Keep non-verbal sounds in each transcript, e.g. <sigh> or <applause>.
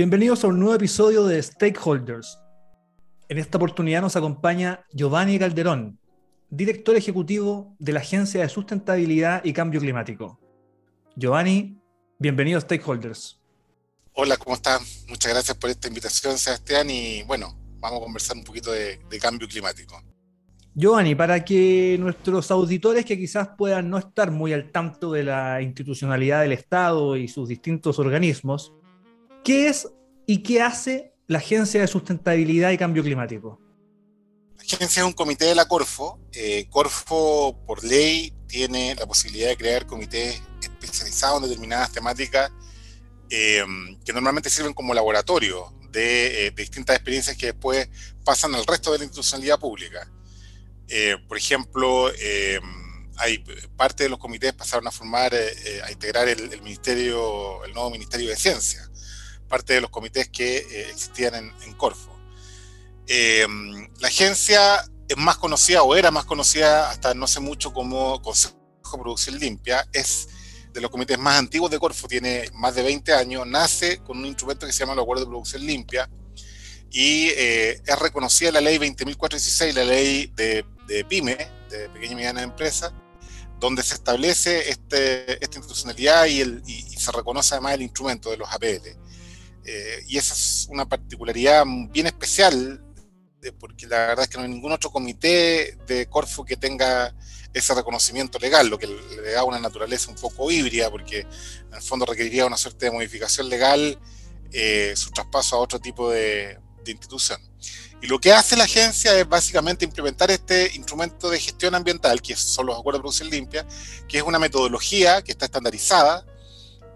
Bienvenidos a un nuevo episodio de Stakeholders. En esta oportunidad nos acompaña Giovanni Calderón, director ejecutivo de la Agencia de Sustentabilidad y Cambio Climático. Giovanni, bienvenido a Stakeholders. Hola, ¿cómo están? Muchas gracias por esta invitación, Sebastián. Y bueno, vamos a conversar un poquito de, de cambio climático. Giovanni, para que nuestros auditores que quizás puedan no estar muy al tanto de la institucionalidad del Estado y sus distintos organismos, ¿qué es y qué hace la Agencia de Sustentabilidad y Cambio Climático? La agencia es un comité de la Corfo. Eh, Corfo, por ley, tiene la posibilidad de crear comités especializados en determinadas temáticas eh, que normalmente sirven como laboratorio de, eh, de, distintas experiencias que después pasan al resto de la institucionalidad pública. Eh, por ejemplo, hay parte de los comités pasaron a formar, a integrar el, ministerio, el nuevo Ministerio de Ciencia, parte de los comités que existían en, en Corfo. Eh, la agencia es más conocida o era más conocida hasta no hace mucho como Consejo de Producción Limpia, es de los comités más antiguos de Corfo, tiene más de 20 años, nace con un instrumento que se llama el Acuerdo de Producción Limpia y eh, es reconocida la ley 20.416, la ley de, de, PYME, de Pequeña y Mediana Empresa, donde se establece este, esta institucionalidad y, el, y, y, se reconoce además el instrumento de los APL. Eh, y esa es una particularidad bien especial porque la verdad es que no hay ningún otro comité de Corfo que tenga ese reconocimiento legal, lo que le da una naturaleza un poco híbrida, porque en el fondo requeriría una suerte de modificación legal eh, su traspaso a otro tipo de, de, institución. Y lo que hace la agencia es básicamente implementar este instrumento de gestión ambiental, que son los acuerdos de producción limpia, que es una metodología que está estandarizada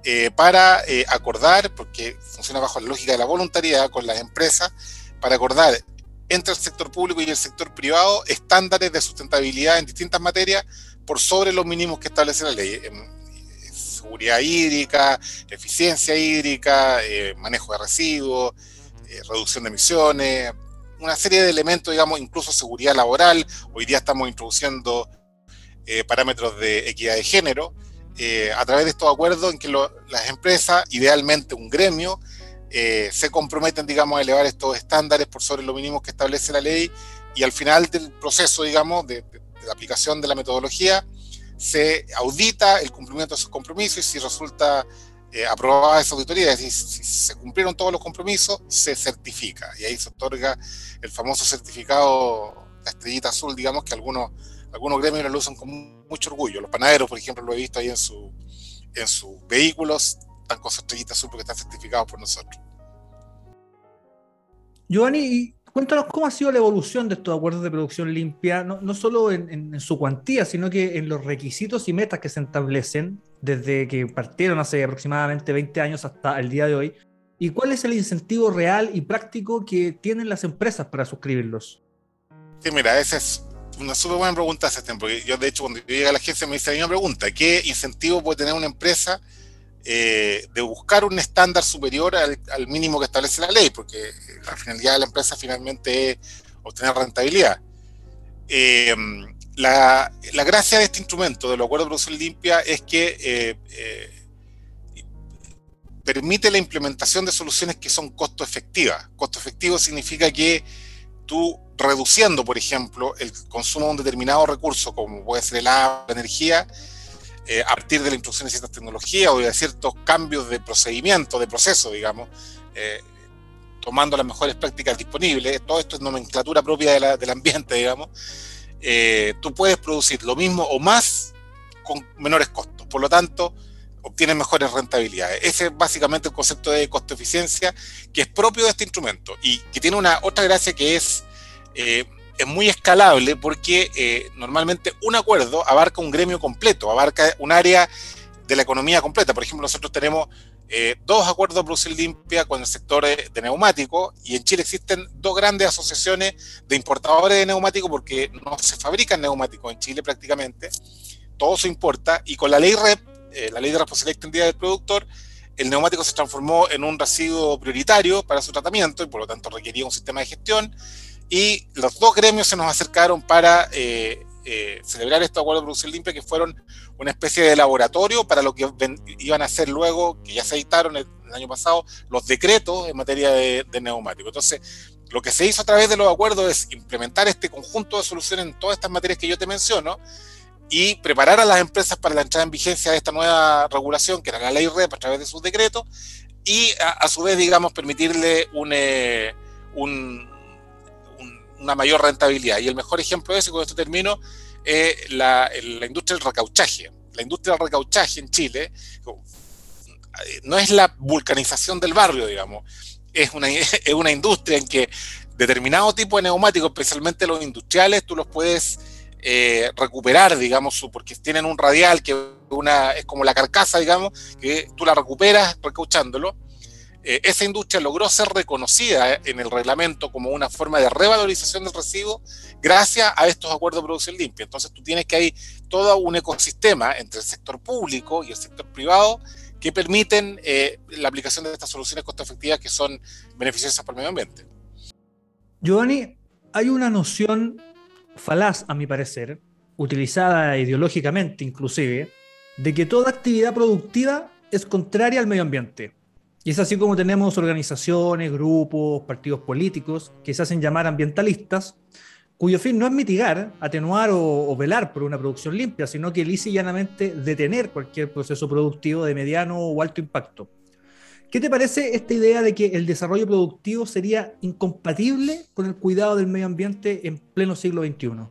eh, para eh, acordar, porque funciona bajo la lógica de la voluntariedad con las empresas, para acordar entre el sector público y el sector privado estándares de sustentabilidad en distintas materias por sobre los mínimos que establece la ley. Seguridad hídrica, eficiencia hídrica, eh, manejo de residuos, reducción de emisiones, una serie de elementos, digamos, incluso seguridad laboral. Hoy día estamos introduciendo parámetros de equidad de género a través de estos acuerdos en que lo, las empresas, idealmente un gremio, eh, se comprometen, digamos, a elevar estos estándares por sobre los mínimos que establece la ley y al final del proceso, digamos, de, de, de, la aplicación de la metodología, se audita el cumplimiento de esos compromisos y si resulta eh, aprobada esa auditoría, es decir, si se cumplieron todos los compromisos, se certifica. Y ahí se otorga el famoso certificado, la estrellita azul, digamos, que algunos, algunos gremios lo usan con mucho orgullo. Los panaderos, por ejemplo, lo he visto ahí en, su, en sus vehículos, están con su estrellita azul porque están certificados por nosotros. Giovanni, cuéntanos cómo ha sido la evolución de estos acuerdos de producción limpia, no, no solo en, en, en, su cuantía, sino que en los requisitos y metas que se establecen desde que partieron hace aproximadamente 20 años hasta el día de hoy. ¿Y cuál es el incentivo real y práctico que tienen las empresas para suscribirlos? Sí, mira, esa es una súper buena pregunta, Sebastián, porque yo de hecho cuando yo llegué a la agencia me hice la misma pregunta, ¿qué incentivo puede tener una empresa eh, de buscar un estándar superior al, mínimo que establece la ley, porque la finalidad de la empresa finalmente es obtener rentabilidad. Eh, la, la, gracia de este instrumento, del acuerdo de producción limpia, es que eh, eh, permite la implementación de soluciones que son costo efectivas. Costo efectivo significa que tú reduciendo, por ejemplo, el consumo de un determinado recurso, como puede ser el agua, la energía, eh, a partir de la introducción de ciertas tecnologías o de ciertos cambios de procedimiento, de proceso, digamos, eh, tomando las mejores prácticas disponibles, todo esto es nomenclatura propia del ambiente, <laughs> digamos, eh, tú puedes producir lo mismo o más con menores costos. Por lo tanto, obtienes mejores rentabilidades. Ese es básicamente el concepto de costo-eficiencia que es propio de este instrumento y que tiene una otra gracia que es eh, es muy escalable porque eh, normalmente un acuerdo abarca un gremio completo, abarca un área de la economía completa. Por ejemplo, nosotros tenemos eh, dos acuerdos de producción limpia con el sector de, neumáticos y en Chile existen dos grandes asociaciones de importadores de neumáticos porque no se fabrican neumáticos en Chile prácticamente, todo se importa y con la ley REP, eh, la ley de responsabilidad extendida del productor, el neumático se transformó en un residuo prioritario para su tratamiento y por lo tanto requería un sistema de gestión y los dos gremios se nos acercaron para eh, eh, celebrar estos acuerdos de producción limpia que fueron una especie de laboratorio para lo que iban a hacer luego, que ya se editaron el, año pasado, los decretos en materia de, de neumáticos. Entonces, lo que se hizo a través de los acuerdos es implementar este conjunto de soluciones en todas estas materias que yo te menciono y preparar a las empresas para la entrada en vigencia de esta nueva regulación, que era la ley REP a través de sus decretos, y a, su vez, digamos, permitirle un, eh, un una mayor rentabilidad. Y el mejor ejemplo de eso, con esto termino, es la, la industria del recauchaje. La industria del recauchaje en Chile no es la vulcanización del barrio, digamos, es una, <laughs> es una industria en que determinado tipo de neumáticos, especialmente los industriales, tú los puedes eh, recuperar, digamos, porque tienen un radial que una, es como la carcasa, digamos, que tú la recuperas recauchándolo eh, esa industria logró ser reconocida eh, en el reglamento como una forma de revalorización del residuo gracias a estos acuerdos de producción limpia. Entonces tú tienes que hay todo un ecosistema entre el sector público y el sector privado que permiten la aplicación de estas soluciones costo efectivas que son beneficiosas para el medio ambiente. Giovanni, hay una noción falaz, a mi parecer, utilizada ideológicamente inclusive, de que toda actividad productiva es contraria al medio ambiente. Y es así como tenemos organizaciones, grupos, partidos políticos que se hacen llamar ambientalistas, cuyo fin no es mitigar, atenuar o, velar por una producción limpia, sino que lisa y llanamente detener cualquier proceso productivo de mediano o alto impacto. ¿Qué te parece esta idea de que el desarrollo productivo sería incompatible con el cuidado del medio ambiente en pleno siglo XXI?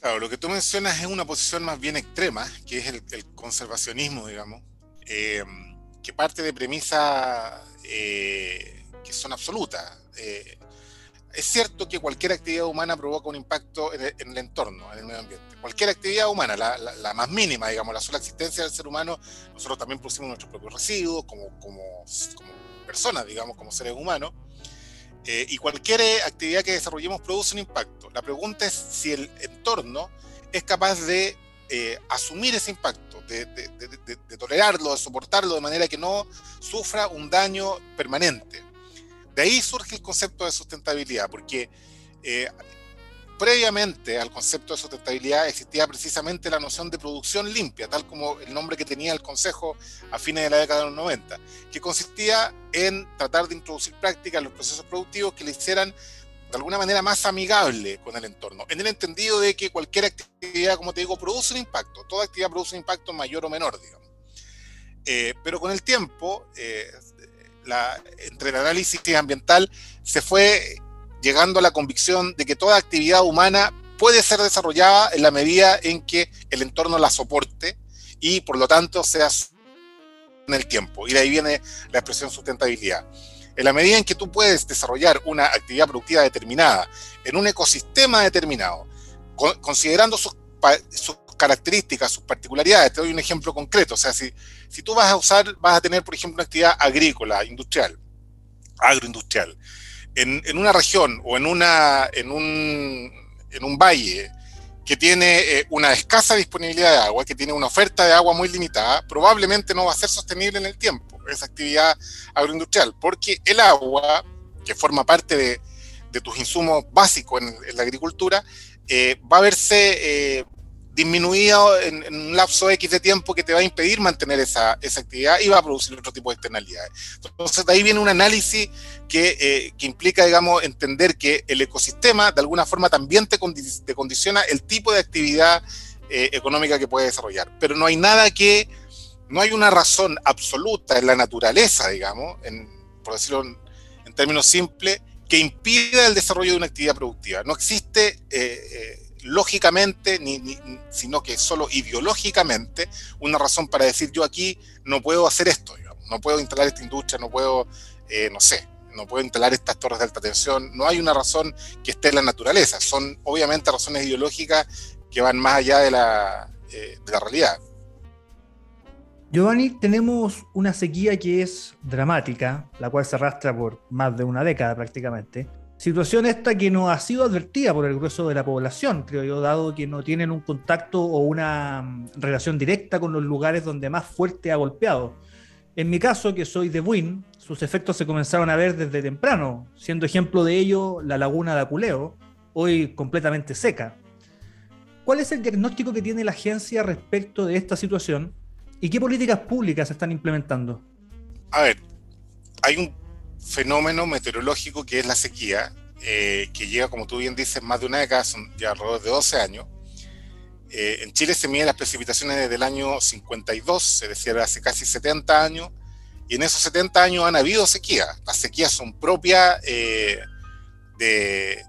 Claro, lo que tú mencionas es una posición más bien extrema, que es el, conservacionismo, digamos. Eh, que parte de premisas eh, que son absolutas. Eh, es cierto que cualquier actividad humana provoca un impacto en el, entorno, en el medio ambiente. Cualquier actividad humana, la, más mínima, digamos, la sola existencia del ser humano, nosotros también producimos nuestros propios residuos como, personas, digamos, como seres humanos. Eh, y cualquier actividad que desarrollemos produce un impacto. La pregunta es si el entorno es capaz de asumir ese impacto de, tolerarlo, de soportarlo de manera que no sufra un daño permanente. De ahí surge el concepto de sustentabilidad, porque eh, previamente al concepto de sustentabilidad existía precisamente la noción de producción limpia, tal como el nombre que tenía el Consejo a fines de la década de los 90, que consistía en tratar de introducir prácticas en los procesos productivos que le hicieran de alguna manera más amigable con el entorno, en el entendido de que cualquier actividad, como te digo, produce un impacto, toda actividad produce un impacto mayor o menor, digamos. Eh, pero con el tiempo, eh, entre el análisis ambiental, se fue llegando a la convicción de que toda actividad humana puede ser desarrollada en la medida en que el entorno la soporte y por lo tanto sea en el tiempo. Y de ahí viene la expresión sustentabilidad. En la medida en que tú puedes desarrollar una actividad productiva determinada en un ecosistema determinado, considerando sus, características, sus particularidades, te doy un ejemplo concreto, o sea, si, si tú vas a usar, vas a tener, por ejemplo, una actividad agrícola, industrial, agroindustrial, en, una región o en, un, valle que tiene eh, una escasa disponibilidad de agua, que tiene una oferta de agua muy limitada, probablemente no va a ser sostenible en el tiempo esa actividad agroindustrial, porque el agua, que forma parte de, de tus insumos básicos en, la agricultura, eh, va a verse eh, disminuido en, un lapso X de tiempo que te va a impedir mantener esa, esa, actividad y va a producir otro tipo de externalidades. Entonces, de ahí viene un análisis que, eh, que implica, digamos, entender que el ecosistema de alguna forma también te, condiciona el tipo de actividad eh, económica que puede desarrollar. Pero no hay nada que, no hay una razón absoluta en la naturaleza, digamos, por decirlo en, en términos simples, que impida el desarrollo de una actividad productiva. No existe... Eh, lógicamente, ni, sino que solo ideológicamente, una razón para decir yo aquí no puedo hacer esto, no puedo instalar esta industria, no puedo, eh, no sé, no puedo instalar estas torres de alta tensión, no hay una razón que esté en la naturaleza, son obviamente razones ideológicas que van más allá de la, eh, de la realidad. Giovanni, tenemos una sequía que es dramática, la cual se arrastra por más de una década prácticamente. Situación esta que no ha sido advertida por el grueso de la población, creo yo, dado que no tienen un contacto o una mm, relación directa con los lugares donde más fuerte ha golpeado. En mi caso, que soy de Buin, sus efectos se comenzaron a ver desde temprano, siendo ejemplo de ello la laguna de Aculeo, hoy completamente seca. ¿Cuál es el diagnóstico que tiene la agencia respecto de esta situación y qué políticas públicas se están implementando? A ver, hay un fenómeno meteorológico que es la sequía, eh, que llega, como tú bien dices, más de una década, son ya alrededor de 12 años. Eh, en Chile se miden las precipitaciones desde el año 52, es decir, hace casi 70 años, y en esos 70 años han habido sequías. Las sequías son propias eh, de,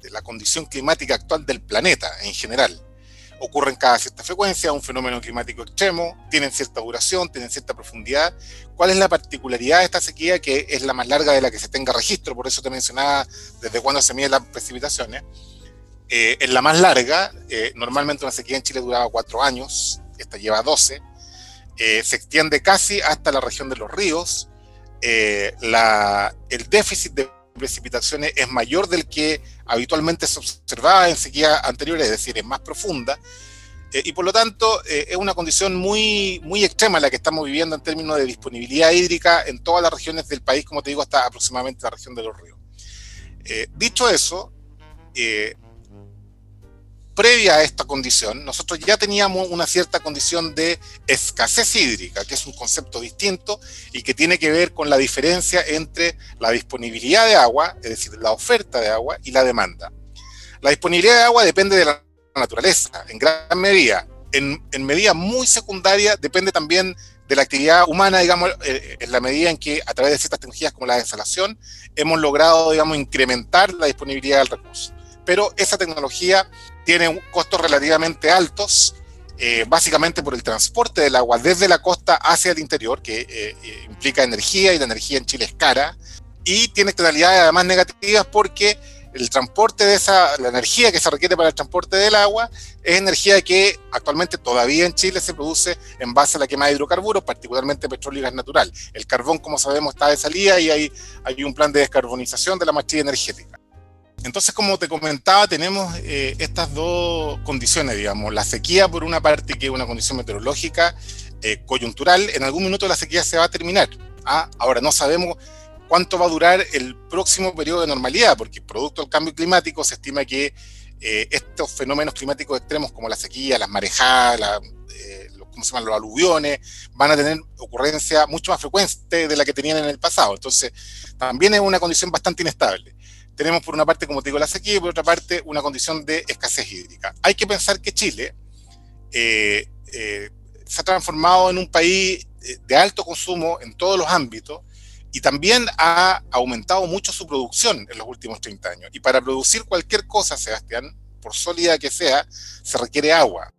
de la condición climática actual del planeta en general ocurren cada cierta frecuencia, un fenómeno climático extremo, tienen cierta duración, tienen cierta profundidad. ¿Cuál es la particularidad de esta sequía que es la más larga de la que se tenga registro? Por eso te mencionaba desde cuándo se miden las precipitaciones. Eh, en la más larga, eh, normalmente una sequía en Chile duraba cuatro años, esta lleva 12, eh, se extiende casi hasta la región de los ríos, la, el déficit de precipitaciones es mayor del que habitualmente se observaba en sequía anteriores, es decir, es más profunda. Eh, y por lo tanto, eh, es una condición muy, muy extrema la que estamos viviendo en términos de disponibilidad hídrica en todas las regiones del país, como te digo, hasta aproximadamente la región de los ríos. Eh, dicho eso, previa a esta condición, nosotros ya teníamos una cierta condición de escasez hídrica, que es un concepto distinto y que tiene que ver con la diferencia entre la disponibilidad de agua, es decir, la oferta de agua, y la demanda. La disponibilidad de agua depende de la naturaleza, en gran medida. En, medida muy secundaria depende también de la actividad humana, digamos, eh, en la medida en que a través de ciertas tecnologías como la desalación hemos logrado, digamos, incrementar la disponibilidad del recurso. Pero esa tecnología tiene costos relativamente altos, eh, básicamente por el transporte del agua desde la costa hacia el interior, que eh, eh, implica energía y la energía en Chile es cara, y tiene externalidades además negativas porque el transporte de esa, la energía que se requiere para el transporte del agua es energía que actualmente todavía en Chile se produce en base a la quema de hidrocarburos, particularmente petróleo y gas natural. El carbón, como sabemos, está de salida y hay, hay un plan de descarbonización de la matriz energética. Entonces, como te comentaba, tenemos eh, estas dos condiciones, digamos, la sequía por una parte, que es una condición meteorológica eh, coyuntural, en algún minuto la sequía se va a terminar. ¿ah? Ahora, no sabemos cuánto va a durar el próximo periodo de normalidad, porque producto del cambio climático se estima que eh, estos fenómenos climáticos extremos como la sequía, las marejadas, los, ¿cómo se llaman? los aluviones, van a tener ocurrencia mucho más frecuente de la que tenían en el pasado. Entonces, también es una condición bastante inestable tenemos por una parte, como te digo, la sequía y por otra parte una condición de escasez hídrica. Hay que pensar que Chile eh, eh, se ha transformado en un país eh, de alto consumo en todos los ámbitos y también ha aumentado mucho su producción en los últimos 30 años. Y para producir cualquier cosa, Sebastián, por sólida que sea, se requiere agua.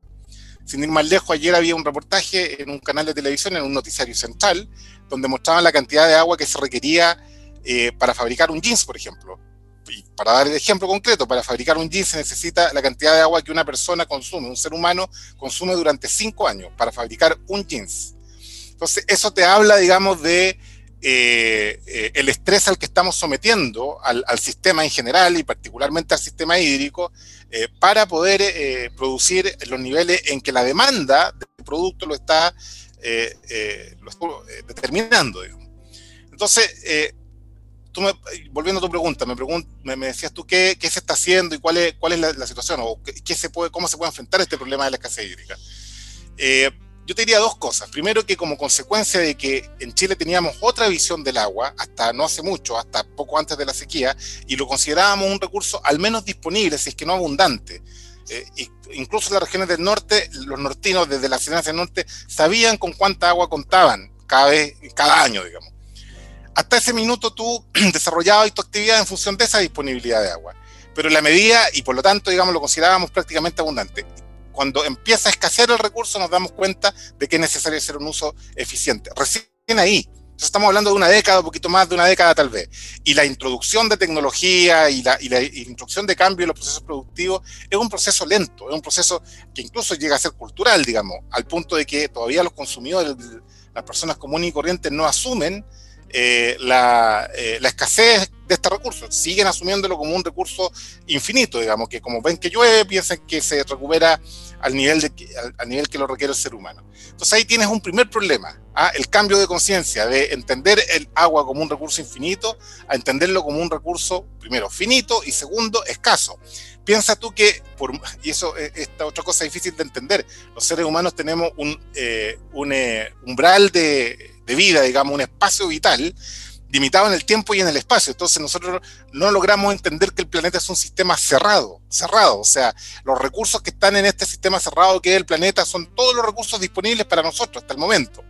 Sin ir más lejos, ayer había un reportaje en un canal de televisión, en un noticiario central, donde mostraban la cantidad de agua que se requería para fabricar un jeans, por ejemplo y para dar el ejemplo concreto, para fabricar un jeans se necesita la cantidad de agua que una persona consume, un ser humano consume durante cinco años para fabricar un jeans. Entonces, eso te habla, digamos, de eh, eh, el estrés al que estamos sometiendo al, sistema en general y particularmente al sistema hídrico eh, para poder producir los niveles en que la demanda del producto lo está, determinando. Entonces, volviendo a tu pregunta, me, me, decías tú qué, se está haciendo y cuál es, la, situación o cómo se puede enfrentar este problema de la escasez hídrica. Eh, yo te diría dos cosas. Primero que como consecuencia de que en Chile teníamos otra visión del agua, hasta no hace mucho, hasta poco antes de la sequía, y lo considerábamos un recurso al menos disponible, si es que no abundante. Eh, incluso en las regiones del norte, los nortinos desde la ciudad del norte sabían con cuánta agua contaban cada vez, cada año, digamos hasta ese minuto tú <clears throat> desarrollabas tu actividad en función de esa disponibilidad de agua. Pero la medida, y por lo tanto, digamos, lo considerábamos prácticamente abundante. Cuando empieza a escasear el recurso, nos damos cuenta de que es necesario hacer un uso eficiente. Recién ahí, Entonces estamos hablando de una década, un poquito más de una década tal vez. Y la introducción de tecnología y la, y la introducción de cambio en los procesos productivos es un proceso lento, es un proceso que incluso llega a ser cultural, digamos, al punto de que todavía los consumidores, las personas comunes y corrientes no asumen eh, la, eh, la, escasez de este recurso. Siguen asumiéndolo como un recurso infinito, digamos, que como ven que llueve, piensan que se recupera al nivel, de, al, al nivel que lo requiere el ser humano. Entonces ahí tienes un primer problema, ¿ah? el cambio de conciencia, de entender el agua como un recurso infinito, a entenderlo como un recurso, primero, finito y segundo, escaso. Piensa tú que, por, y eso es esta otra cosa difícil de entender, los seres humanos tenemos un, eh, eh, umbral de, de vida, digamos, un espacio vital limitado en el tiempo y en el espacio. Entonces nosotros no logramos entender que el planeta es un sistema cerrado, cerrado. O sea, los recursos que están en este sistema cerrado que es el planeta son todos los recursos disponibles para nosotros hasta el momento.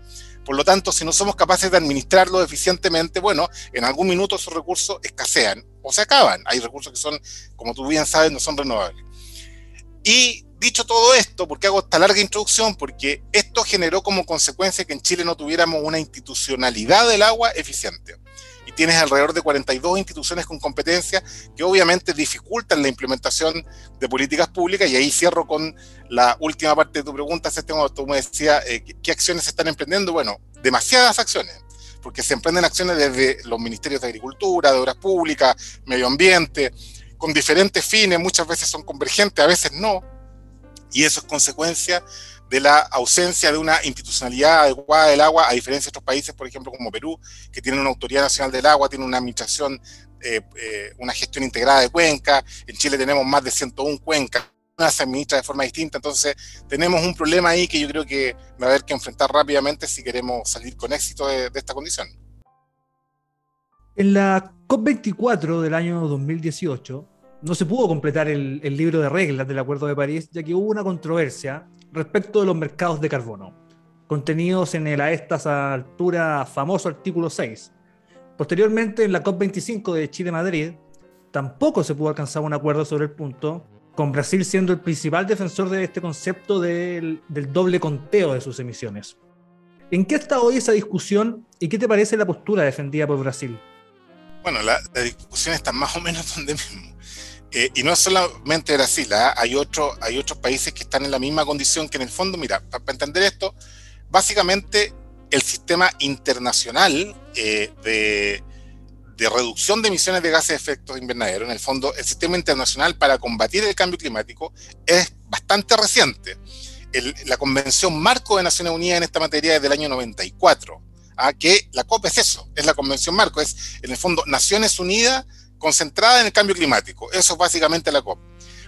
Por lo tanto, si no somos capaces de administrarlo eficientemente, bueno, en algún minuto esos recursos escasean o se acaban. Hay recursos que son, como tú bien sabes, no son renovables. Y dicho todo esto, ¿por qué hago esta larga introducción? Porque esto generó como consecuencia que en Chile no tuviéramos una institucionalidad del agua eficiente. Y tienes alrededor de 42 instituciones con competencia que obviamente dificultan la implementación de políticas públicas. Y ahí cierro con la última parte de tu pregunta, Sebastián, tú me decías, eh, ¿qué acciones se están emprendiendo? Bueno, demasiadas acciones porque se emprenden acciones desde los ministerios de Agricultura, de Obras Públicas, Medio Ambiente, con diferentes fines, muchas veces son convergentes, a veces no, y eso es consecuencia de la ausencia de una institucionalidad adecuada del agua, a diferencia de otros países, por ejemplo, como Perú, que tiene una autoridad nacional del agua, tiene una administración, eh, eh, una gestión integrada de cuencas, en Chile tenemos más de 101 cuencas, se administra de forma distinta, entonces tenemos un problema ahí que yo creo que va a haber que enfrentar rápidamente si queremos salir con éxito de, de esta condición. En la COP24 del año 2018, no se pudo completar el, libro de reglas del Acuerdo de París, ya que hubo una controversia respecto de los mercados de carbono, contenidos en el a estas alturas famoso artículo 6. Posteriormente, en la COP25 de Chile-Madrid, tampoco se pudo alcanzar un acuerdo sobre el punto, con Brasil siendo el principal defensor de este concepto del, del doble conteo de sus emisiones. ¿En qué está hoy esa discusión y qué te parece la postura defendida por Brasil? Bueno, la, la discusión está más o menos donde mismo. Eh, y no solamente Brasil, hay, otro, hay otros países que están en la misma condición que en el fondo, mira, para, entender esto, básicamente el sistema internacional eh, de, reducción de emisiones de gases de efecto invernadero, en el fondo, el sistema internacional para combatir el cambio climático es bastante reciente. La Convención Marco de Naciones Unidas en esta materia es del año 94, ¿ah? que la COP es eso, es la Convención Marco, es en el fondo Naciones Unidas concentrada en el cambio climático. Eso es básicamente la COP.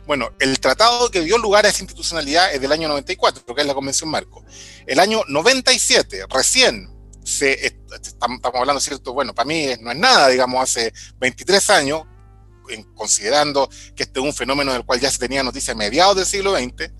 Bueno, el tratado que dio lugar a esa institucionalidad es del año 94, que es la Convención Marco. El año 97, recién, estamos hablando, ¿cierto? Bueno, para mí no es nada, digamos, hace 23 años, considerando que este es un fenómeno del cual ya se tenía noticia a mediados del siglo XX,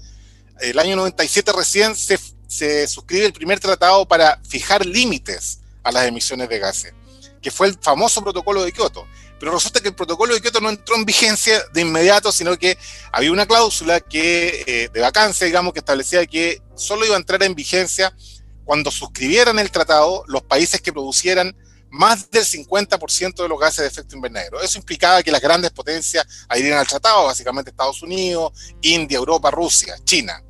el año 97 recién se suscribe el primer tratado para fijar límites a las emisiones de gases, que fue el famoso protocolo de Kioto pero resulta que el protocolo de Kioto no entró en vigencia de inmediato, sino que había una cláusula que, eh, de vacancia, digamos, que establecía que solo iba a entrar en vigencia cuando suscribieran el tratado los países que producieran más del 50% de los gases de efecto invernadero. Eso implicaba que las grandes potencias adhirieran al tratado, básicamente Estados Unidos, India, Europa, Rusia, China.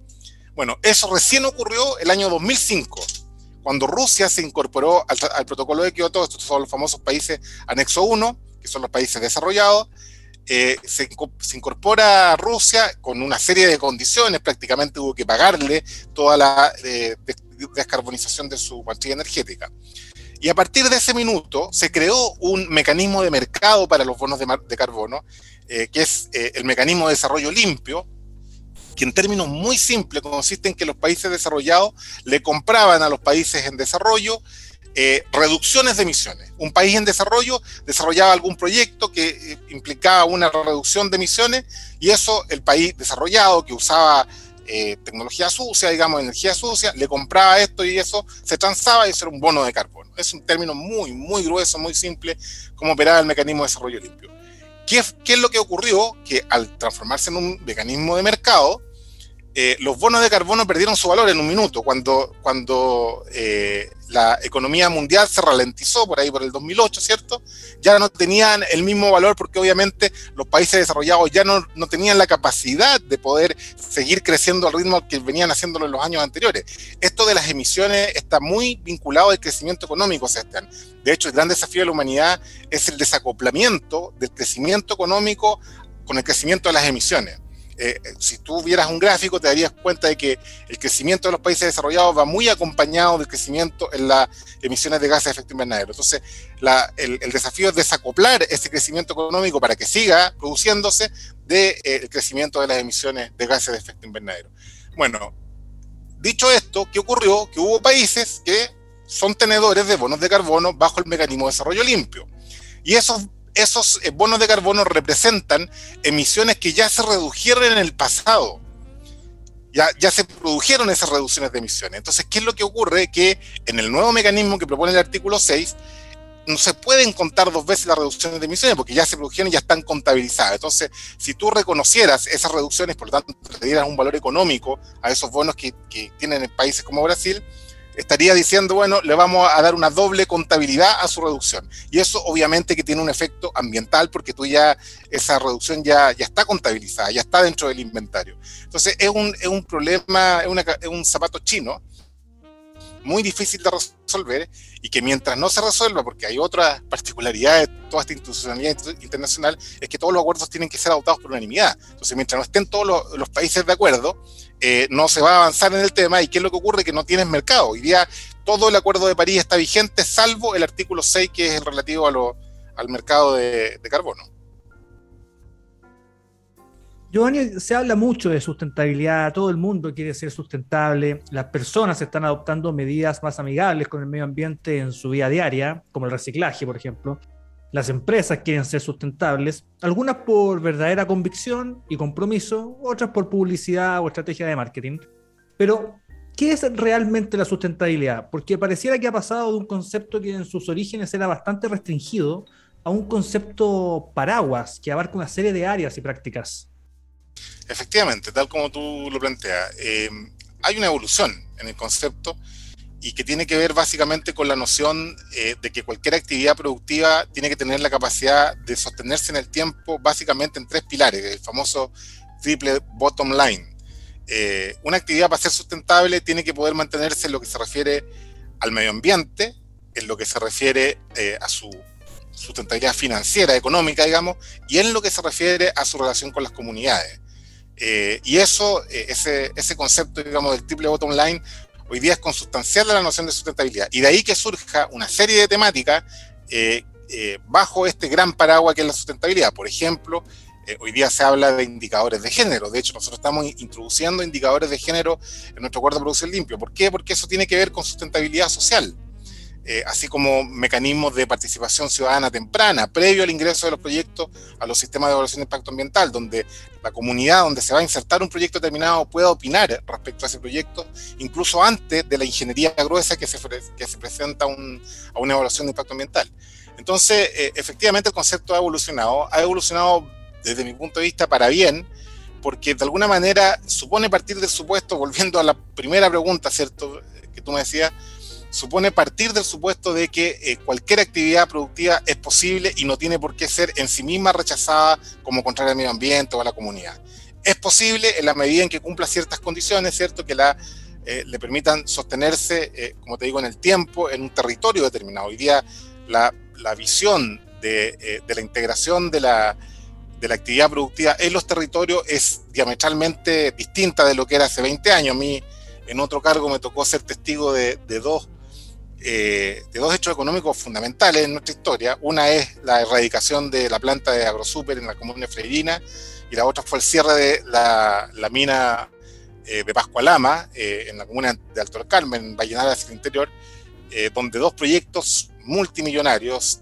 Bueno, eso recién ocurrió el año 2005, cuando Rusia se incorporó al, al protocolo de Kioto, estos son los famosos países anexo 1, que son los países desarrollados, eh, se, incorpora Rusia con una serie de condiciones, prácticamente hubo que pagarle toda la eh, descarbonización de su matriz energética. Y a partir de ese minuto se creó un mecanismo de mercado para los bonos de, carbono, eh, que es el mecanismo de desarrollo limpio, que en términos muy simples consiste en que los países desarrollados le compraban a los países en desarrollo eh, reducciones de emisiones. Un país en desarrollo desarrollaba algún proyecto que eh, implicaba una reducción de emisiones y eso el país desarrollado que usaba eh, tecnología sucia, digamos, energía sucia, le compraba esto y eso se transaba y eso era un bono de carbono. Es un término muy, muy grueso, muy simple, como operaba el mecanismo de desarrollo limpio. ¿Qué, ¿Qué, es lo que ocurrió? Que al transformarse en un mecanismo de mercado, los bonos de carbono perdieron su valor en un minuto, cuando, cuando la economía mundial se ralentizó por ahí por el 2008, ¿cierto? Ya no tenían el mismo valor porque obviamente los países desarrollados ya no, no tenían la capacidad de poder seguir creciendo al ritmo que venían haciéndolo en los años anteriores. Esto de las emisiones está muy vinculado al crecimiento económico, Sebastián. De hecho, el gran desafío de la humanidad es el desacoplamiento del crecimiento económico con el crecimiento de las emisiones. Eh, si tú vieras un gráfico, te darías cuenta de que el crecimiento de los países desarrollados va muy acompañado del crecimiento en las emisiones de gases de efecto invernadero. Entonces, el, desafío es desacoplar ese crecimiento económico para que siga produciéndose del de, eh, crecimiento de las emisiones de gases de efecto invernadero. Bueno, dicho esto, ¿qué ocurrió? Que hubo países que son tenedores de bonos de carbono bajo el mecanismo de desarrollo limpio. Y esos esos eh, bonos de carbono representan emisiones que ya se redujeron en el pasado. Ya, ya, se produjeron esas reducciones de emisiones. Entonces, ¿qué es lo que ocurre? Que en el nuevo mecanismo que propone el artículo 6, no se pueden contar dos veces las reducciones de emisiones porque ya se produjeron y ya están contabilizadas. Entonces, si tú reconocieras esas reducciones, por lo tanto, le dieras un valor económico a esos bonos que, que tienen en países como Brasil, estaría diciendo, bueno, le vamos a dar una doble contabilidad a su reducción. Y eso obviamente que tiene un efecto ambiental porque tú ya, esa reducción ya, ya está contabilizada, ya está dentro del inventario. Entonces es un, es un problema, es, una, es un zapato chino muy difícil de resolver y que mientras no se resuelva, porque hay otras particularidades de toda esta institucionalidad internacional, es que todos los acuerdos tienen que ser adoptados por unanimidad. Entonces, mientras no estén todos los, países de acuerdo, eh, no se va a avanzar en el tema. ¿Y qué es lo que ocurre? Que no tienes mercado. Hoy día todo el acuerdo de París está vigente, salvo el artículo 6, que es el relativo a lo, al mercado de carbono. Giovanni, se habla mucho de sustentabilidad, todo el mundo quiere ser sustentable, las personas están adoptando medidas más amigables con el medio ambiente en su vida diaria, como el reciclaje, por ejemplo. Las empresas quieren ser sustentables, algunas por verdadera convicción y compromiso, otras por publicidad o estrategia de marketing. Pero, ¿qué es realmente la sustentabilidad? Porque pareciera que ha pasado de un concepto que en sus orígenes era bastante restringido a un concepto paraguas que abarca una serie de áreas y prácticas. Efectivamente, tal como tú lo planteas, eh, hay una evolución en el concepto y que tiene que ver básicamente con la noción eh, de que cualquier actividad productiva tiene que tener la capacidad de sostenerse en el tiempo básicamente en tres pilares, el famoso triple bottom line. Eh, una actividad para ser sustentable tiene que poder mantenerse en lo que se refiere al medio ambiente, en lo que se refiere eh, a su sustentabilidad financiera, económica, digamos, y en lo que se refiere a su relación con las comunidades. Eh, y eso, eh, ese, ese concepto, digamos, del triple bottom line, hoy día es consustancial a la noción de sustentabilidad. Y de ahí que surja una serie de temáticas eh, eh, bajo este gran paraguas que es la sustentabilidad. Por ejemplo, eh, hoy día se habla de indicadores de género. De hecho, nosotros estamos introduciendo indicadores de género en nuestro acuerdo de producción limpio. ¿Por qué? Porque eso tiene que ver con sustentabilidad social. Eh, así como mecanismos de participación ciudadana temprana, previo al ingreso de los proyectos a los sistemas de evaluación de impacto ambiental, donde la comunidad donde se va a insertar un proyecto determinado pueda opinar respecto a ese proyecto, incluso antes de la ingeniería gruesa que se, que se presenta un, a una evaluación de impacto ambiental. Entonces, eh, efectivamente el concepto ha evolucionado, ha evolucionado desde mi punto de vista para bien, porque de alguna manera supone partir del supuesto, volviendo a la primera pregunta, ¿cierto? Que tú me decías, supone partir del supuesto de que eh, cualquier actividad productiva es posible y no tiene por qué ser en sí misma rechazada como contraria al medio ambiente o a la comunidad. Es posible en la medida en que cumpla ciertas condiciones, ¿cierto? Que la, eh, le permitan sostenerse, eh, como te digo, en el tiempo, en un territorio determinado. Hoy día la, la visión de, eh, de, la integración de la, de la actividad productiva en los territorios es diametralmente distinta de lo que era hace 20 años. A mí, en otro cargo, me tocó ser testigo de, de dos eh, de dos hechos económicos fundamentales en nuestra historia. Una es la erradicación de la planta de AgroSuper en la comuna de Freirina y la otra fue el cierre de la, mina eh, de Pascualama eh, en la comuna de Alto del Carmen, Vallenar hacia el interior, eh, donde dos proyectos multimillonarios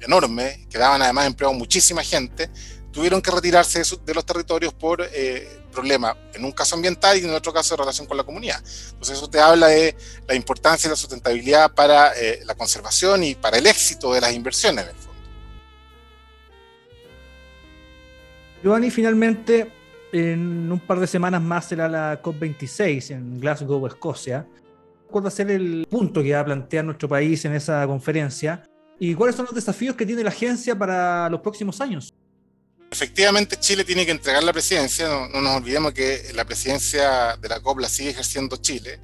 enormes, que daban además empleo a muchísima gente, tuvieron que retirarse de los territorios por problemas, en un caso ambiental y en otro caso de relación con la comunidad. Entonces eso te habla de la importancia de la sustentabilidad para eh, la conservación y para el éxito de las inversiones en el fondo. Giovanni, finalmente, en un par de semanas más será la COP26 en Glasgow, Escocia. cuál va a ser el punto que va a plantear nuestro país en esa conferencia y cuáles son los desafíos que tiene la agencia para los próximos años. Efectivamente, Chile tiene que entregar la presidencia. No, nos olvidemos que la presidencia de la COP la sigue ejerciendo Chile.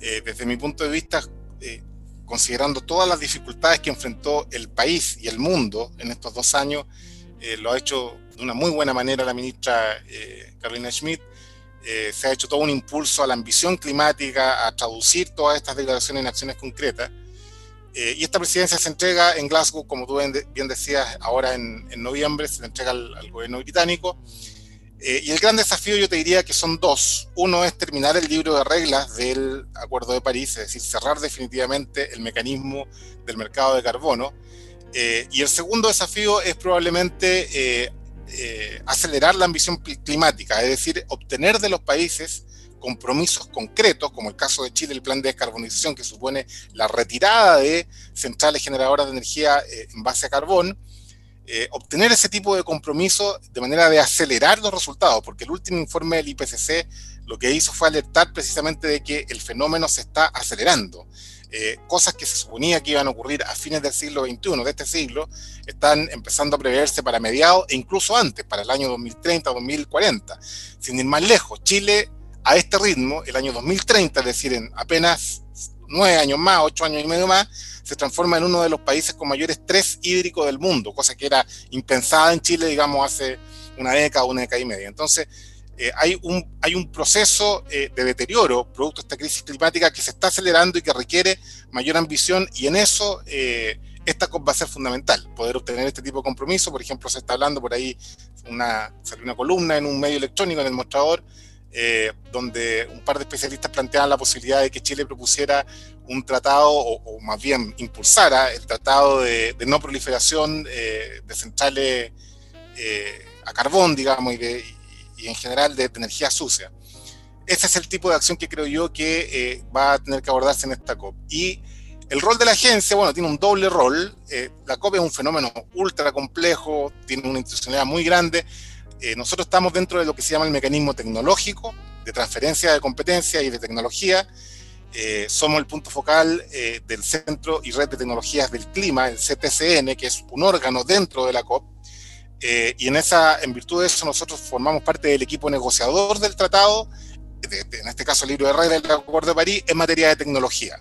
Eh, desde mi punto de vista, eh, considerando todas las dificultades que enfrentó el país y el mundo en estos dos años, eh, lo ha hecho de una muy buena manera la ministra Carolina Schmidt. se ha hecho todo un impulso a la ambición climática, a traducir todas estas declaraciones en acciones concretas. Eh, y esta presidencia se entrega en Glasgow, como tú bien decías, ahora en, noviembre, se le entrega al, gobierno británico. Eh, y el gran desafío yo te diría que son dos. Uno es terminar el libro de reglas del Acuerdo de París, es decir, cerrar definitivamente el mecanismo del mercado de carbono. Eh, y el segundo desafío es probablemente acelerar la ambición climática, es decir, obtener de los países compromisos concretos, como el caso de Chile, el plan de descarbonización, que supone la retirada de centrales generadoras de energía eh, en base a carbón, eh, obtener ese tipo de compromiso de manera de acelerar los resultados, porque el último informe del IPCC lo que hizo fue alertar precisamente de que el fenómeno se está acelerando. Eh, cosas que se suponía que iban a ocurrir a fines del siglo XXI, de este siglo, están empezando a preverse para mediados e incluso antes, para el año 2030, 2040. Sin ir más lejos, Chile a este ritmo, el año 2030, es decir, en apenas nueve años más, ocho años y medio más, se transforma en uno de los países con mayor estrés hídrico del mundo, cosa que era impensada en Chile, digamos, hace una década, una década y media. Entonces, eh, hay, un, hay un proceso eh, de deterioro producto de esta crisis climática que se está acelerando y que requiere mayor ambición y en eso eh, esta COP va a ser fundamental, poder obtener este tipo de compromiso. Por ejemplo, se está hablando por ahí, una, salió una columna en un medio electrónico, en el mostrador, eh, donde un par de especialistas planteaban la posibilidad de que Chile propusiera un tratado, o, más bien impulsara el tratado de, no proliferación eh, de centrales eh, a carbón, digamos, y, en general de, energía sucia. Ese es el tipo de acción que creo yo que va a tener que abordarse en esta COP. Y el rol de la agencia, bueno, tiene un doble rol. la COP es un fenómeno ultra complejo, tiene una institucionalidad muy grande, eh, nosotros estamos dentro de lo que se llama el mecanismo tecnológico de transferencia de competencia y de tecnología. Eh, somos el punto focal eh, del Centro y Red de Tecnologías del Clima, el CTCN, que es un órgano dentro de la COP. y en, esa, en virtud de eso nosotros formamos parte del equipo negociador del tratado, en este caso el libro de reglas del Acuerdo de París, en materia de tecnología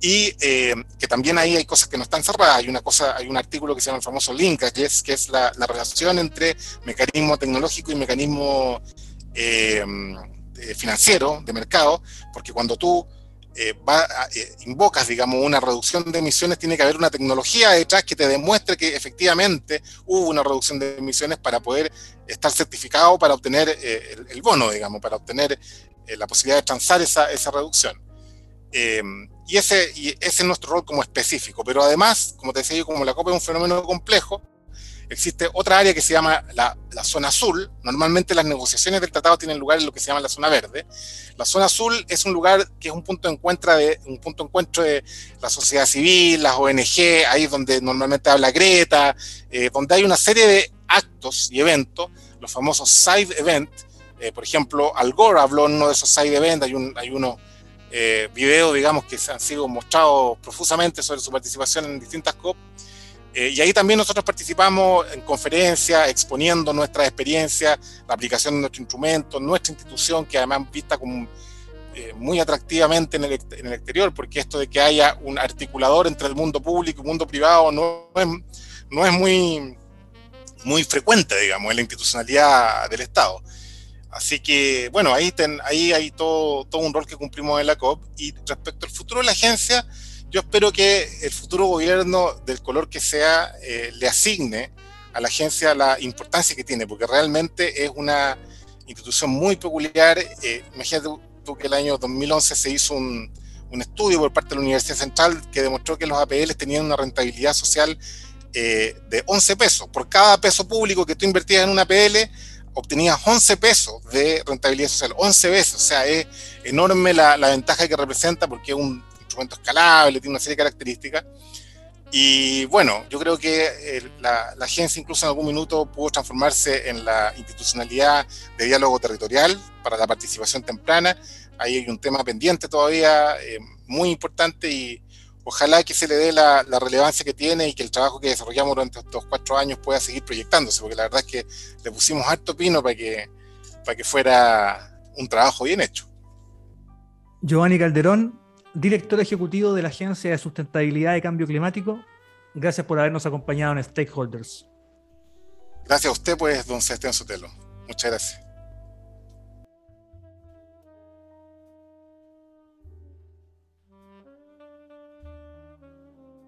y eh, que también ahí hay cosas que no están cerradas. Hay una cosa, hay un artículo que se llama el famoso link, que es, es la, relación entre mecanismo tecnológico y mecanismo eh, financiero de mercado, porque cuando tú eh, invocas, digamos, una reducción de emisiones, tiene que haber una tecnología detrás que te demuestre que efectivamente hubo una reducción de emisiones para poder estar certificado para obtener el, bono, digamos, para obtener la posibilidad de transar esa, esa reducción. Y ese, es nuestro rol como específico. Pero además, como te decía yo, como la COP es un fenómeno complejo, existe otra área que se llama la, zona azul. Normalmente las negociaciones del tratado tienen lugar en lo que se llama la zona verde. La zona azul es un lugar que es un punto de encuentro de, un punto encuentro de la sociedad civil, las ONG, ahí es donde normalmente habla Greta, eh, donde hay una serie de actos y eventos, los famosos side events. Eh, por ejemplo, Al Gore habló en uno de esos side events, hay, un, hay uno eh, videos, digamos, que han sido mostrados profusamente sobre su participación en distintas COP. Eh, y ahí también nosotros participamos en conferencias, exponiendo nuestra experiencia, la aplicación de nuestro instrumento, nuestra institución, que además vista como eh, muy atractivamente en el, en el, exterior, porque esto de que haya un articulador entre el mundo público y el mundo privado no es, no es muy, muy frecuente, digamos, en la institucionalidad del Estado. Así que, bueno, ahí, ahí hay todo, todo un rol que cumplimos en la COP. Y respecto al futuro de la agencia, yo espero que el futuro gobierno, del color que sea, eh, le asigne a la agencia la importancia que tiene, porque realmente es una institución muy peculiar. Eh, imagínate tú que el año 2011 se hizo un, un, estudio por parte de la Universidad Central que demostró que los APL tenían una rentabilidad social eh, de 11 pesos. Por cada peso público que tú invertías en una APL, obtenías 11 pesos de rentabilidad social, 11 veces, o sea, es enorme la, la, ventaja que representa porque es un instrumento escalable, tiene una serie de características. Y bueno, yo creo que eh, la, la, agencia incluso en algún minuto pudo transformarse en la institucionalidad de diálogo territorial para la participación temprana. ahí hay un tema pendiente todavía, eh, muy importante y ojalá que se le dé la, la, relevancia que tiene y que el trabajo que desarrollamos durante estos cuatro años pueda seguir proyectándose, porque la verdad es que le pusimos harto pino para que, para que fuera un trabajo bien hecho. Giovanni Calderón, director ejecutivo de la Agencia de Sustentabilidad y Cambio Climático, gracias por habernos acompañado en Stakeholders. Gracias a usted, pues, don Sebastián Sotelo. Muchas gracias.